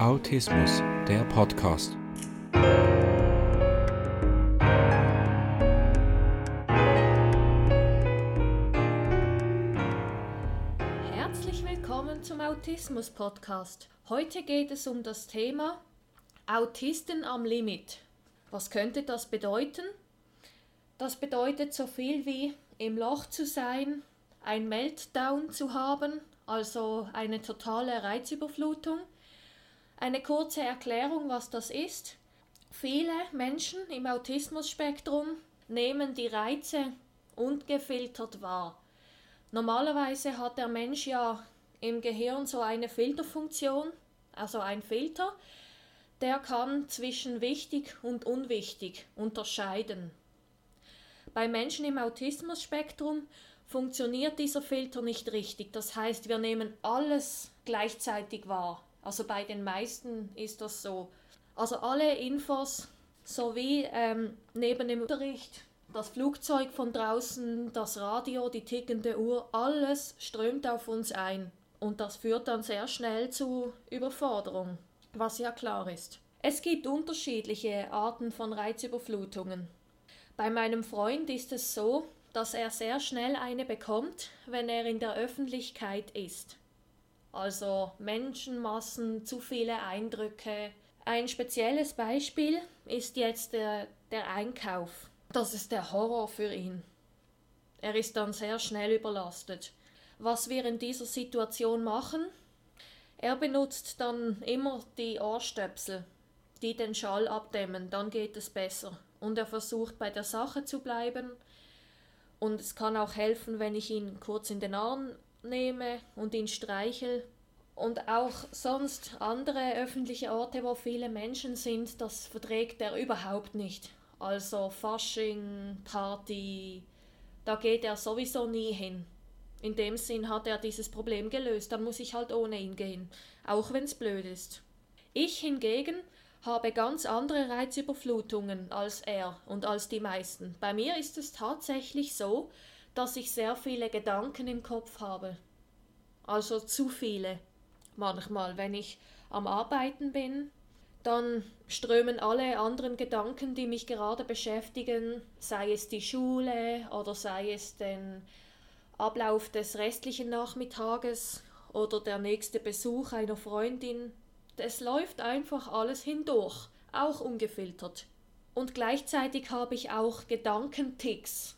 Autismus, der Podcast. Herzlich willkommen zum Autismus Podcast. Heute geht es um das Thema Autisten am Limit. Was könnte das bedeuten? Das bedeutet so viel wie im Loch zu sein, ein Meltdown zu haben, also eine totale Reizüberflutung. Eine kurze Erklärung, was das ist. Viele Menschen im Autismus-Spektrum nehmen die Reize ungefiltert wahr. Normalerweise hat der Mensch ja im Gehirn so eine Filterfunktion, also ein Filter, der kann zwischen wichtig und unwichtig unterscheiden. Bei Menschen im Autismus-Spektrum funktioniert dieser Filter nicht richtig. Das heißt, wir nehmen alles gleichzeitig wahr. Also bei den meisten ist das so. Also alle Infos sowie ähm, neben dem Unterricht das Flugzeug von draußen, das Radio, die tickende Uhr, alles strömt auf uns ein. Und das führt dann sehr schnell zu Überforderung, was ja klar ist. Es gibt unterschiedliche Arten von Reizüberflutungen. Bei meinem Freund ist es so, dass er sehr schnell eine bekommt, wenn er in der Öffentlichkeit ist. Also Menschenmassen, zu viele Eindrücke. Ein spezielles Beispiel ist jetzt der, der Einkauf. Das ist der Horror für ihn. Er ist dann sehr schnell überlastet. Was wir in dieser Situation machen, er benutzt dann immer die Ohrstöpsel, die den Schall abdämmen, dann geht es besser. Und er versucht bei der Sache zu bleiben, und es kann auch helfen, wenn ich ihn kurz in den Arm nehme und ihn streichel. Und auch sonst andere öffentliche Orte, wo viele Menschen sind, das verträgt er überhaupt nicht. Also Fasching, Party, da geht er sowieso nie hin. In dem Sinn hat er dieses Problem gelöst, dann muss ich halt ohne ihn gehen, auch wenn es blöd ist. Ich hingegen habe ganz andere Reizüberflutungen als er und als die meisten. Bei mir ist es tatsächlich so, dass ich sehr viele Gedanken im Kopf habe. Also zu viele. Manchmal, wenn ich am Arbeiten bin, dann strömen alle anderen Gedanken, die mich gerade beschäftigen, sei es die Schule oder sei es den Ablauf des restlichen Nachmittages oder der nächste Besuch einer Freundin es läuft einfach alles hindurch, auch ungefiltert. Und gleichzeitig habe ich auch Gedankenticks.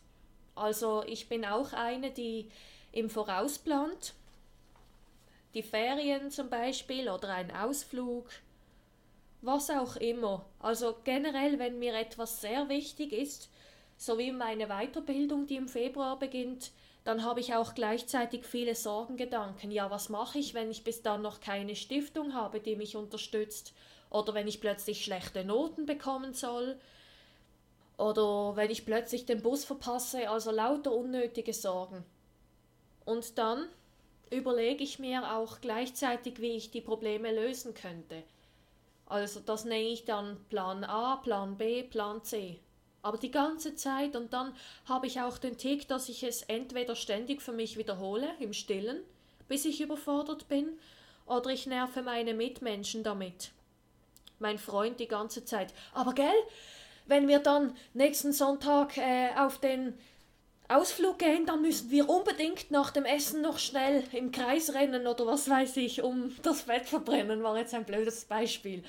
Also ich bin auch eine, die im Voraus plant. Die Ferien zum Beispiel oder ein Ausflug. Was auch immer. Also generell, wenn mir etwas sehr wichtig ist, so wie meine Weiterbildung, die im Februar beginnt, dann habe ich auch gleichzeitig viele Sorgengedanken. Ja, was mache ich, wenn ich bis dann noch keine Stiftung habe, die mich unterstützt? Oder wenn ich plötzlich schlechte Noten bekommen soll? Oder wenn ich plötzlich den Bus verpasse? Also lauter unnötige Sorgen. Und dann überlege ich mir auch gleichzeitig, wie ich die Probleme lösen könnte. Also das nenne ich dann Plan A, Plan B, Plan C. Aber die ganze Zeit und dann habe ich auch den Tick, dass ich es entweder ständig für mich wiederhole, im Stillen, bis ich überfordert bin, oder ich nerve meine Mitmenschen damit. Mein Freund die ganze Zeit. Aber gell, wenn wir dann nächsten Sonntag äh, auf den Ausflug gehen, dann müssen wir unbedingt nach dem Essen noch schnell im Kreis rennen oder was weiß ich, um das Fett verbrennen, war jetzt ein blödes Beispiel.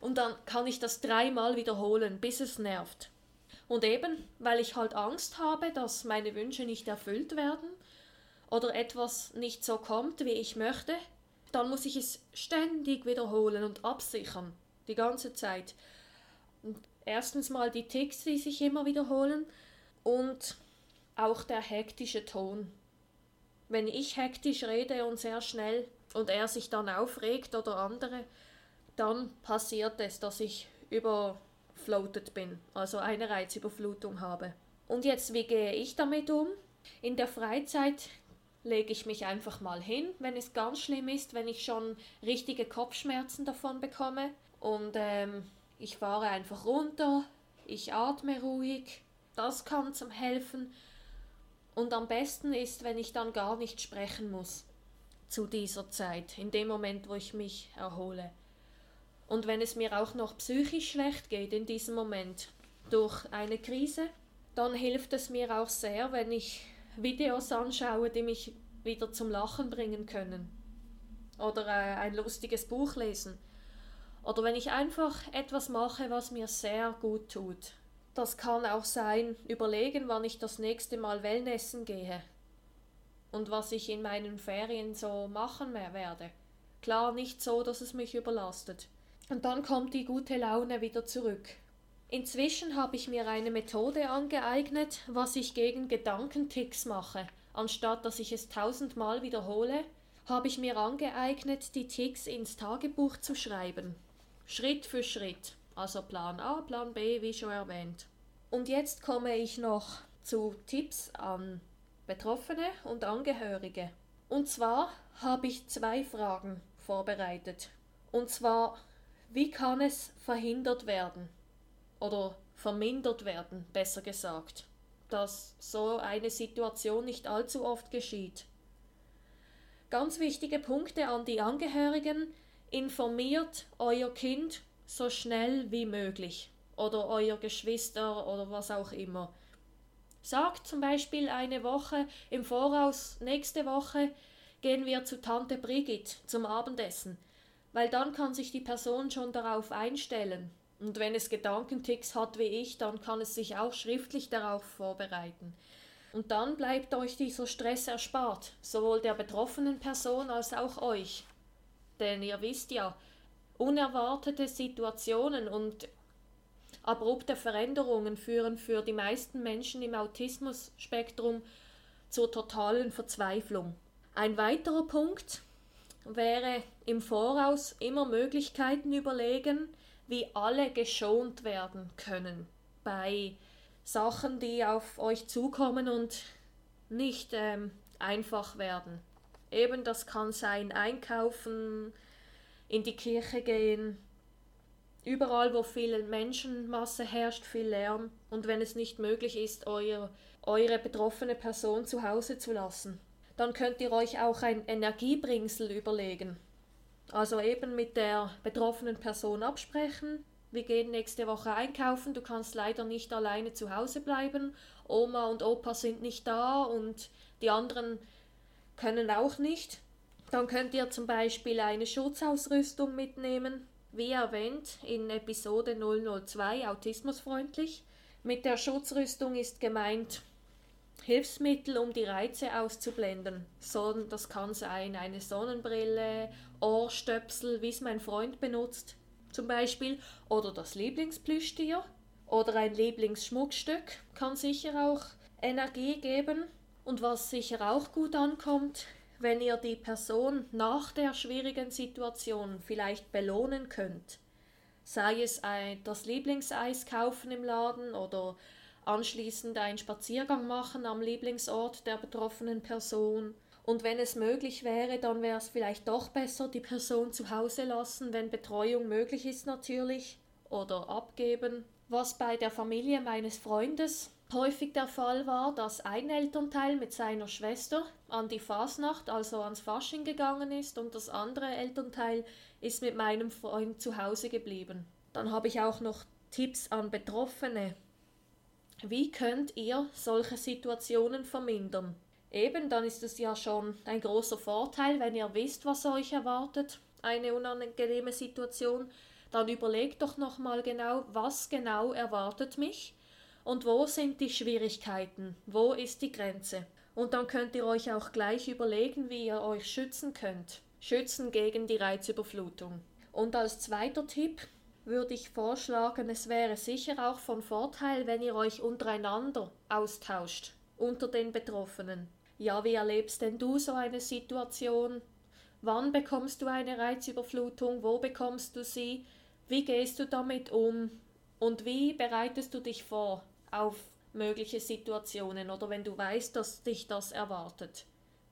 Und dann kann ich das dreimal wiederholen, bis es nervt. Und eben, weil ich halt Angst habe, dass meine Wünsche nicht erfüllt werden oder etwas nicht so kommt, wie ich möchte, dann muss ich es ständig wiederholen und absichern, die ganze Zeit. Und erstens mal die Ticks, die sich immer wiederholen und auch der hektische Ton. Wenn ich hektisch rede und sehr schnell und er sich dann aufregt oder andere, dann passiert es, dass ich über floated bin, also eine Reizüberflutung habe. Und jetzt, wie gehe ich damit um? In der Freizeit lege ich mich einfach mal hin, wenn es ganz schlimm ist, wenn ich schon richtige Kopfschmerzen davon bekomme. Und ähm, ich fahre einfach runter, ich atme ruhig, das kann zum Helfen. Und am besten ist, wenn ich dann gar nicht sprechen muss zu dieser Zeit, in dem Moment, wo ich mich erhole. Und wenn es mir auch noch psychisch schlecht geht in diesem Moment durch eine Krise, dann hilft es mir auch sehr, wenn ich Videos anschaue, die mich wieder zum Lachen bringen können. Oder äh, ein lustiges Buch lesen. Oder wenn ich einfach etwas mache, was mir sehr gut tut. Das kann auch sein, überlegen, wann ich das nächste Mal Wellnessen gehe. Und was ich in meinen Ferien so machen werde. Klar nicht so, dass es mich überlastet. Und dann kommt die gute Laune wieder zurück. Inzwischen habe ich mir eine Methode angeeignet, was ich gegen Gedankenticks mache. Anstatt dass ich es tausendmal wiederhole, habe ich mir angeeignet, die Ticks ins Tagebuch zu schreiben. Schritt für Schritt. Also Plan A, Plan B, wie schon erwähnt. Und jetzt komme ich noch zu Tipps an Betroffene und Angehörige. Und zwar habe ich zwei Fragen vorbereitet. Und zwar, wie kann es verhindert werden? Oder vermindert werden, besser gesagt, dass so eine Situation nicht allzu oft geschieht. Ganz wichtige Punkte an die Angehörigen, informiert euer Kind so schnell wie möglich oder euer Geschwister oder was auch immer. Sagt zum Beispiel eine Woche im Voraus, nächste Woche gehen wir zu Tante Brigitte zum Abendessen, weil dann kann sich die Person schon darauf einstellen. Und wenn es Gedankenticks hat wie ich, dann kann es sich auch schriftlich darauf vorbereiten. Und dann bleibt euch dieser Stress erspart, sowohl der betroffenen Person als auch euch. Denn ihr wisst ja, unerwartete Situationen und abrupte Veränderungen führen für die meisten Menschen im Autismus-Spektrum zur totalen Verzweiflung. Ein weiterer Punkt wäre im Voraus immer Möglichkeiten überlegen, wie alle geschont werden können bei Sachen, die auf euch zukommen und nicht ähm, einfach werden. Eben das kann sein einkaufen, in die Kirche gehen, überall wo viel Menschenmasse herrscht, viel Lärm und wenn es nicht möglich ist, euer, eure betroffene Person zu Hause zu lassen, dann könnt ihr euch auch ein Energiebringsel überlegen. Also eben mit der betroffenen Person absprechen. Wir gehen nächste Woche einkaufen. Du kannst leider nicht alleine zu Hause bleiben. Oma und Opa sind nicht da und die anderen können auch nicht. Dann könnt ihr zum Beispiel eine Schutzausrüstung mitnehmen. Wie erwähnt in Episode 002 Autismusfreundlich. Mit der Schutzrüstung ist gemeint Hilfsmittel, um die Reize auszublenden. das kann sein eine Sonnenbrille, Ohrstöpsel, wie es mein Freund benutzt, zum Beispiel, oder das Lieblingsplüschtier oder ein Lieblingsschmuckstück kann sicher auch Energie geben. Und was sicher auch gut ankommt, wenn ihr die Person nach der schwierigen Situation vielleicht belohnen könnt. Sei es ein, das Lieblingseis kaufen im Laden oder anschließend einen Spaziergang machen am Lieblingsort der betroffenen Person. Und wenn es möglich wäre, dann wäre es vielleicht doch besser, die Person zu Hause lassen, wenn Betreuung möglich ist natürlich, oder abgeben. Was bei der Familie meines Freundes häufig der Fall war, dass ein Elternteil mit seiner Schwester an die Fasnacht, also ans Fasching gegangen ist und das andere Elternteil ist mit meinem Freund zu Hause geblieben. Dann habe ich auch noch Tipps an Betroffene. Wie könnt ihr solche Situationen vermindern? Eben, dann ist es ja schon ein großer Vorteil, wenn ihr wisst, was euch erwartet, eine unangenehme Situation, dann überlegt doch nochmal genau, was genau erwartet mich und wo sind die Schwierigkeiten, wo ist die Grenze. Und dann könnt ihr euch auch gleich überlegen, wie ihr euch schützen könnt. Schützen gegen die Reizüberflutung. Und als zweiter Tipp, würde ich vorschlagen, es wäre sicher auch von Vorteil, wenn ihr euch untereinander austauscht, unter den Betroffenen. Ja, wie erlebst denn du so eine Situation? Wann bekommst du eine Reizüberflutung? Wo bekommst du sie? Wie gehst du damit um? Und wie bereitest du dich vor auf mögliche Situationen oder wenn du weißt, dass dich das erwartet?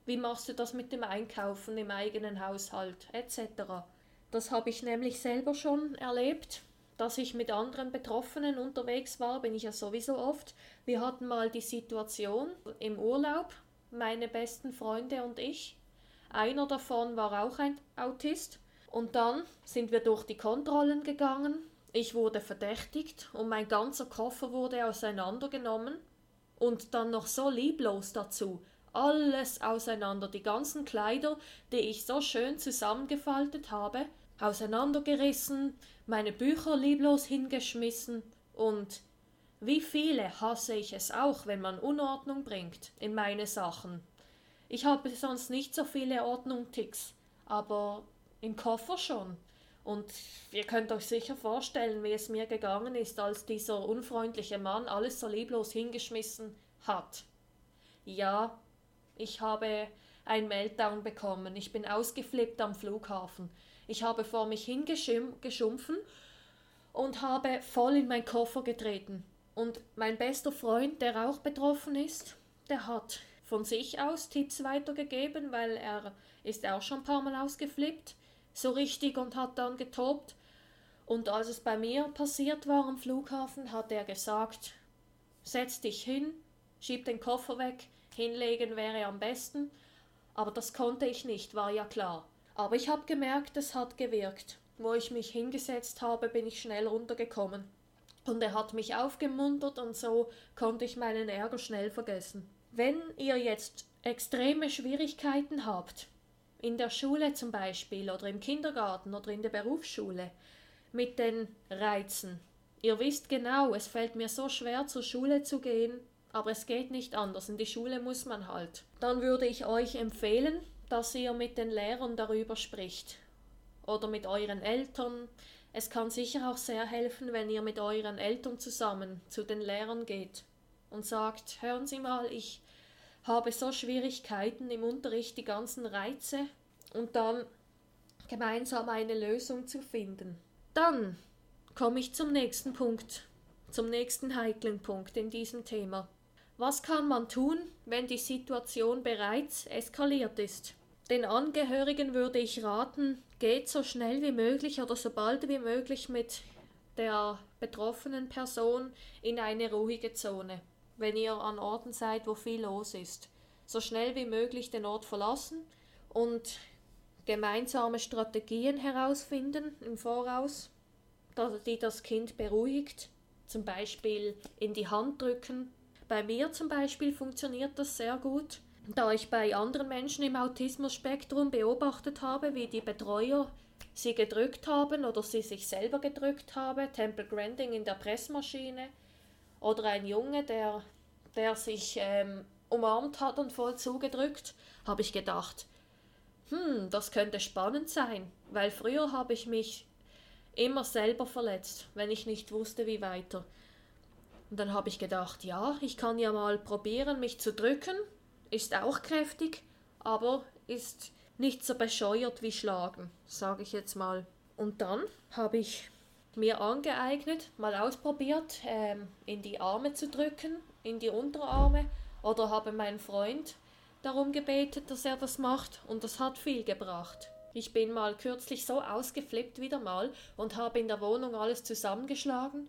Wie machst du das mit dem Einkaufen im eigenen Haushalt etc.? Das habe ich nämlich selber schon erlebt, dass ich mit anderen Betroffenen unterwegs war, bin ich ja sowieso oft. Wir hatten mal die Situation im Urlaub, meine besten Freunde und ich. Einer davon war auch ein Autist Und dann sind wir durch die Kontrollen gegangen. Ich wurde verdächtigt und mein ganzer Koffer wurde auseinandergenommen. Und dann noch so lieblos dazu. Alles auseinander, die ganzen Kleider, die ich so schön zusammengefaltet habe, auseinandergerissen, meine Bücher lieblos hingeschmissen und wie viele hasse ich es auch, wenn man Unordnung bringt in meine Sachen. Ich habe sonst nicht so viele Ordnungticks, aber im Koffer schon. Und ihr könnt euch sicher vorstellen, wie es mir gegangen ist, als dieser unfreundliche Mann alles so lieblos hingeschmissen hat. Ja, ich habe ein Meltdown bekommen. Ich bin ausgeflippt am Flughafen. Ich habe vor mich hingeschumpfen und habe voll in meinen Koffer getreten. Und mein bester Freund, der auch betroffen ist, der hat von sich aus Tipps weitergegeben, weil er ist auch schon ein paar Mal ausgeflippt, so richtig und hat dann getobt. Und als es bei mir passiert war am Flughafen, hat er gesagt, setz dich hin, schieb den Koffer weg, hinlegen wäre am besten. Aber das konnte ich nicht, war ja klar. Aber ich habe gemerkt, es hat gewirkt. Wo ich mich hingesetzt habe, bin ich schnell runtergekommen. Und er hat mich aufgemuntert und so konnte ich meinen Ärger schnell vergessen. Wenn ihr jetzt extreme Schwierigkeiten habt, in der Schule zum Beispiel oder im Kindergarten oder in der Berufsschule, mit den Reizen, ihr wisst genau, es fällt mir so schwer zur Schule zu gehen, aber es geht nicht anders, in die Schule muss man halt. Dann würde ich euch empfehlen, dass ihr mit den Lehrern darüber spricht oder mit euren Eltern, es kann sicher auch sehr helfen, wenn ihr mit euren Eltern zusammen zu den Lehrern geht und sagt, hören Sie mal, ich habe so Schwierigkeiten im Unterricht, die ganzen Reize und dann gemeinsam eine Lösung zu finden. Dann komme ich zum nächsten Punkt, zum nächsten heiklen Punkt in diesem Thema. Was kann man tun, wenn die Situation bereits eskaliert ist? Den Angehörigen würde ich raten, geht so schnell wie möglich oder so bald wie möglich mit der betroffenen Person in eine ruhige Zone, wenn ihr an Orten seid, wo viel los ist. So schnell wie möglich den Ort verlassen und gemeinsame Strategien herausfinden im Voraus, die das Kind beruhigt, zum Beispiel in die Hand drücken. Bei mir zum Beispiel funktioniert das sehr gut da ich bei anderen Menschen im Autismus-Spektrum beobachtet habe, wie die Betreuer sie gedrückt haben oder sie sich selber gedrückt haben, Temple Granding in der Pressmaschine oder ein Junge, der, der sich ähm, umarmt hat und voll zugedrückt, habe ich gedacht, hm, das könnte spannend sein, weil früher habe ich mich immer selber verletzt, wenn ich nicht wusste, wie weiter. Und dann habe ich gedacht, ja, ich kann ja mal probieren, mich zu drücken ist auch kräftig, aber ist nicht so bescheuert wie Schlagen, sage ich jetzt mal. Und dann habe ich mir angeeignet, mal ausprobiert, ähm, in die Arme zu drücken, in die Unterarme, oder habe meinen Freund darum gebetet, dass er das macht, und das hat viel gebracht. Ich bin mal kürzlich so ausgeflippt wieder mal und habe in der Wohnung alles zusammengeschlagen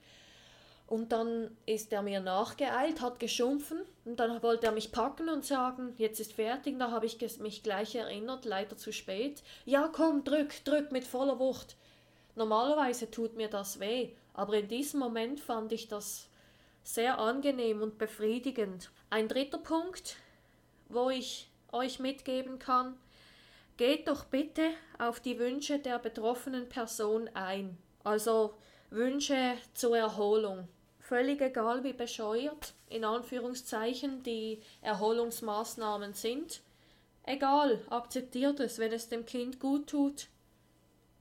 und dann ist er mir nachgeeilt, hat geschumpfen und dann wollte er mich packen und sagen, jetzt ist fertig. Da habe ich mich gleich erinnert, leider zu spät. Ja, komm, drück, drück mit voller Wucht. Normalerweise tut mir das weh, aber in diesem Moment fand ich das sehr angenehm und befriedigend. Ein dritter Punkt, wo ich euch mitgeben kann, geht doch bitte auf die Wünsche der betroffenen Person ein. Also Wünsche zur Erholung völlig egal wie bescheuert, in Anführungszeichen, die Erholungsmaßnahmen sind. Egal, akzeptiert es, wenn es dem Kind gut tut.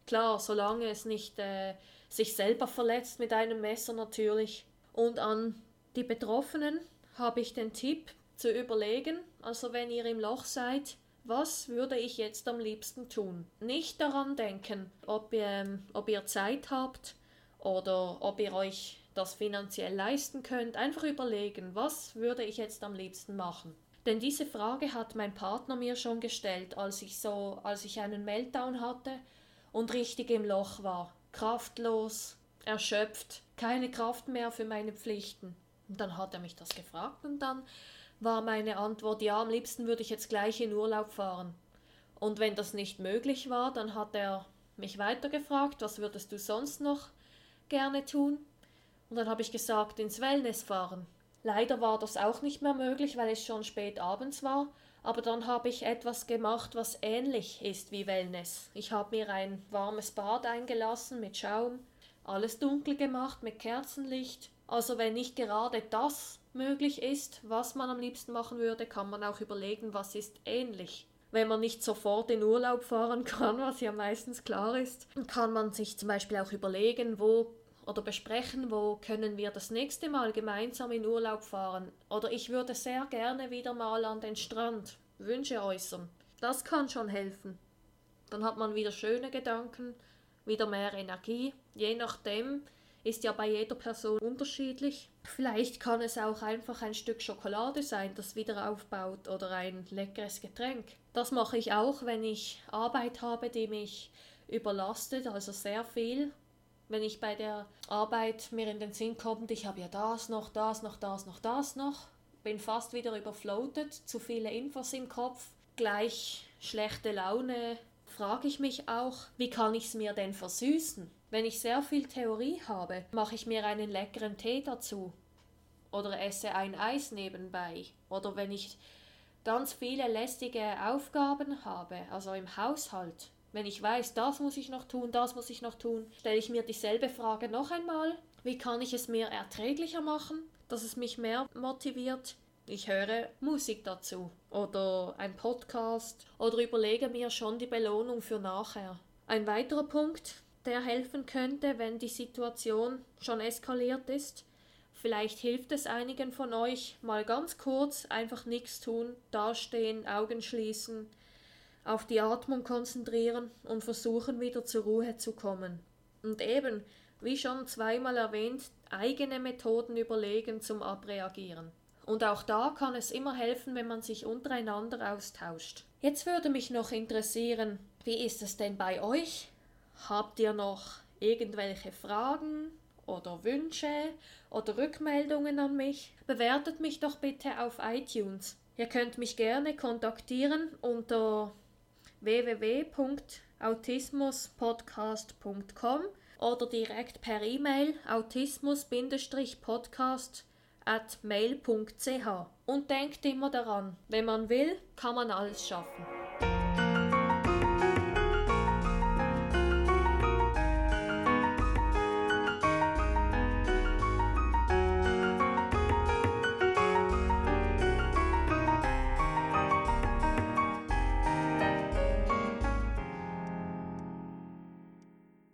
Klar, solange es nicht äh, sich selber verletzt mit einem Messer natürlich. Und an die Betroffenen habe ich den Tipp zu überlegen, also wenn ihr im Loch seid, was würde ich jetzt am liebsten tun? Nicht daran denken, ob ihr, ähm, ob ihr Zeit habt oder ob ihr euch das finanziell leisten könnt, einfach überlegen, was würde ich jetzt am liebsten machen. Denn diese Frage hat mein Partner mir schon gestellt, als ich so, als ich einen Meltdown hatte und richtig im Loch war, kraftlos, erschöpft, keine Kraft mehr für meine Pflichten. Und dann hat er mich das gefragt und dann war meine Antwort, ja, am liebsten würde ich jetzt gleich in Urlaub fahren. Und wenn das nicht möglich war, dann hat er mich weitergefragt, was würdest du sonst noch gerne tun? Und dann habe ich gesagt, ins Wellness fahren. Leider war das auch nicht mehr möglich, weil es schon spät abends war, aber dann habe ich etwas gemacht, was ähnlich ist wie Wellness. Ich habe mir ein warmes Bad eingelassen mit Schaum, alles dunkel gemacht mit Kerzenlicht. Also wenn nicht gerade das möglich ist, was man am liebsten machen würde, kann man auch überlegen, was ist ähnlich. Wenn man nicht sofort in Urlaub fahren kann, was ja meistens klar ist, kann man sich zum Beispiel auch überlegen, wo oder besprechen, wo können wir das nächste Mal gemeinsam in Urlaub fahren. Oder ich würde sehr gerne wieder mal an den Strand Wünsche äußern. Das kann schon helfen. Dann hat man wieder schöne Gedanken, wieder mehr Energie. Je nachdem ist ja bei jeder Person unterschiedlich. Vielleicht kann es auch einfach ein Stück Schokolade sein, das wieder aufbaut oder ein leckeres Getränk. Das mache ich auch, wenn ich Arbeit habe, die mich überlastet, also sehr viel wenn ich bei der Arbeit mir in den Sinn kommt, ich habe ja das noch, das noch, das noch, das noch, bin fast wieder überfloatet, zu viele Infos im Kopf, gleich schlechte Laune, frage ich mich auch, wie kann ich es mir denn versüßen? Wenn ich sehr viel Theorie habe, mache ich mir einen leckeren Tee dazu oder esse ein Eis nebenbei oder wenn ich ganz viele lästige Aufgaben habe, also im Haushalt, wenn ich weiß, das muss ich noch tun, das muss ich noch tun, stelle ich mir dieselbe Frage noch einmal. Wie kann ich es mir erträglicher machen, dass es mich mehr motiviert? Ich höre Musik dazu oder ein Podcast oder überlege mir schon die Belohnung für nachher. Ein weiterer Punkt, der helfen könnte, wenn die Situation schon eskaliert ist. Vielleicht hilft es einigen von euch, mal ganz kurz einfach nichts tun, dastehen, Augen schließen, auf die Atmung konzentrieren und versuchen wieder zur Ruhe zu kommen. Und eben, wie schon zweimal erwähnt, eigene Methoden überlegen zum Abreagieren. Und auch da kann es immer helfen, wenn man sich untereinander austauscht. Jetzt würde mich noch interessieren, wie ist es denn bei euch? Habt ihr noch irgendwelche Fragen oder Wünsche oder Rückmeldungen an mich? Bewertet mich doch bitte auf iTunes. Ihr könnt mich gerne kontaktieren unter www.autismuspodcast.com oder direkt per E-Mail autismus-podcast at mail.ch. Und denkt immer daran, wenn man will, kann man alles schaffen.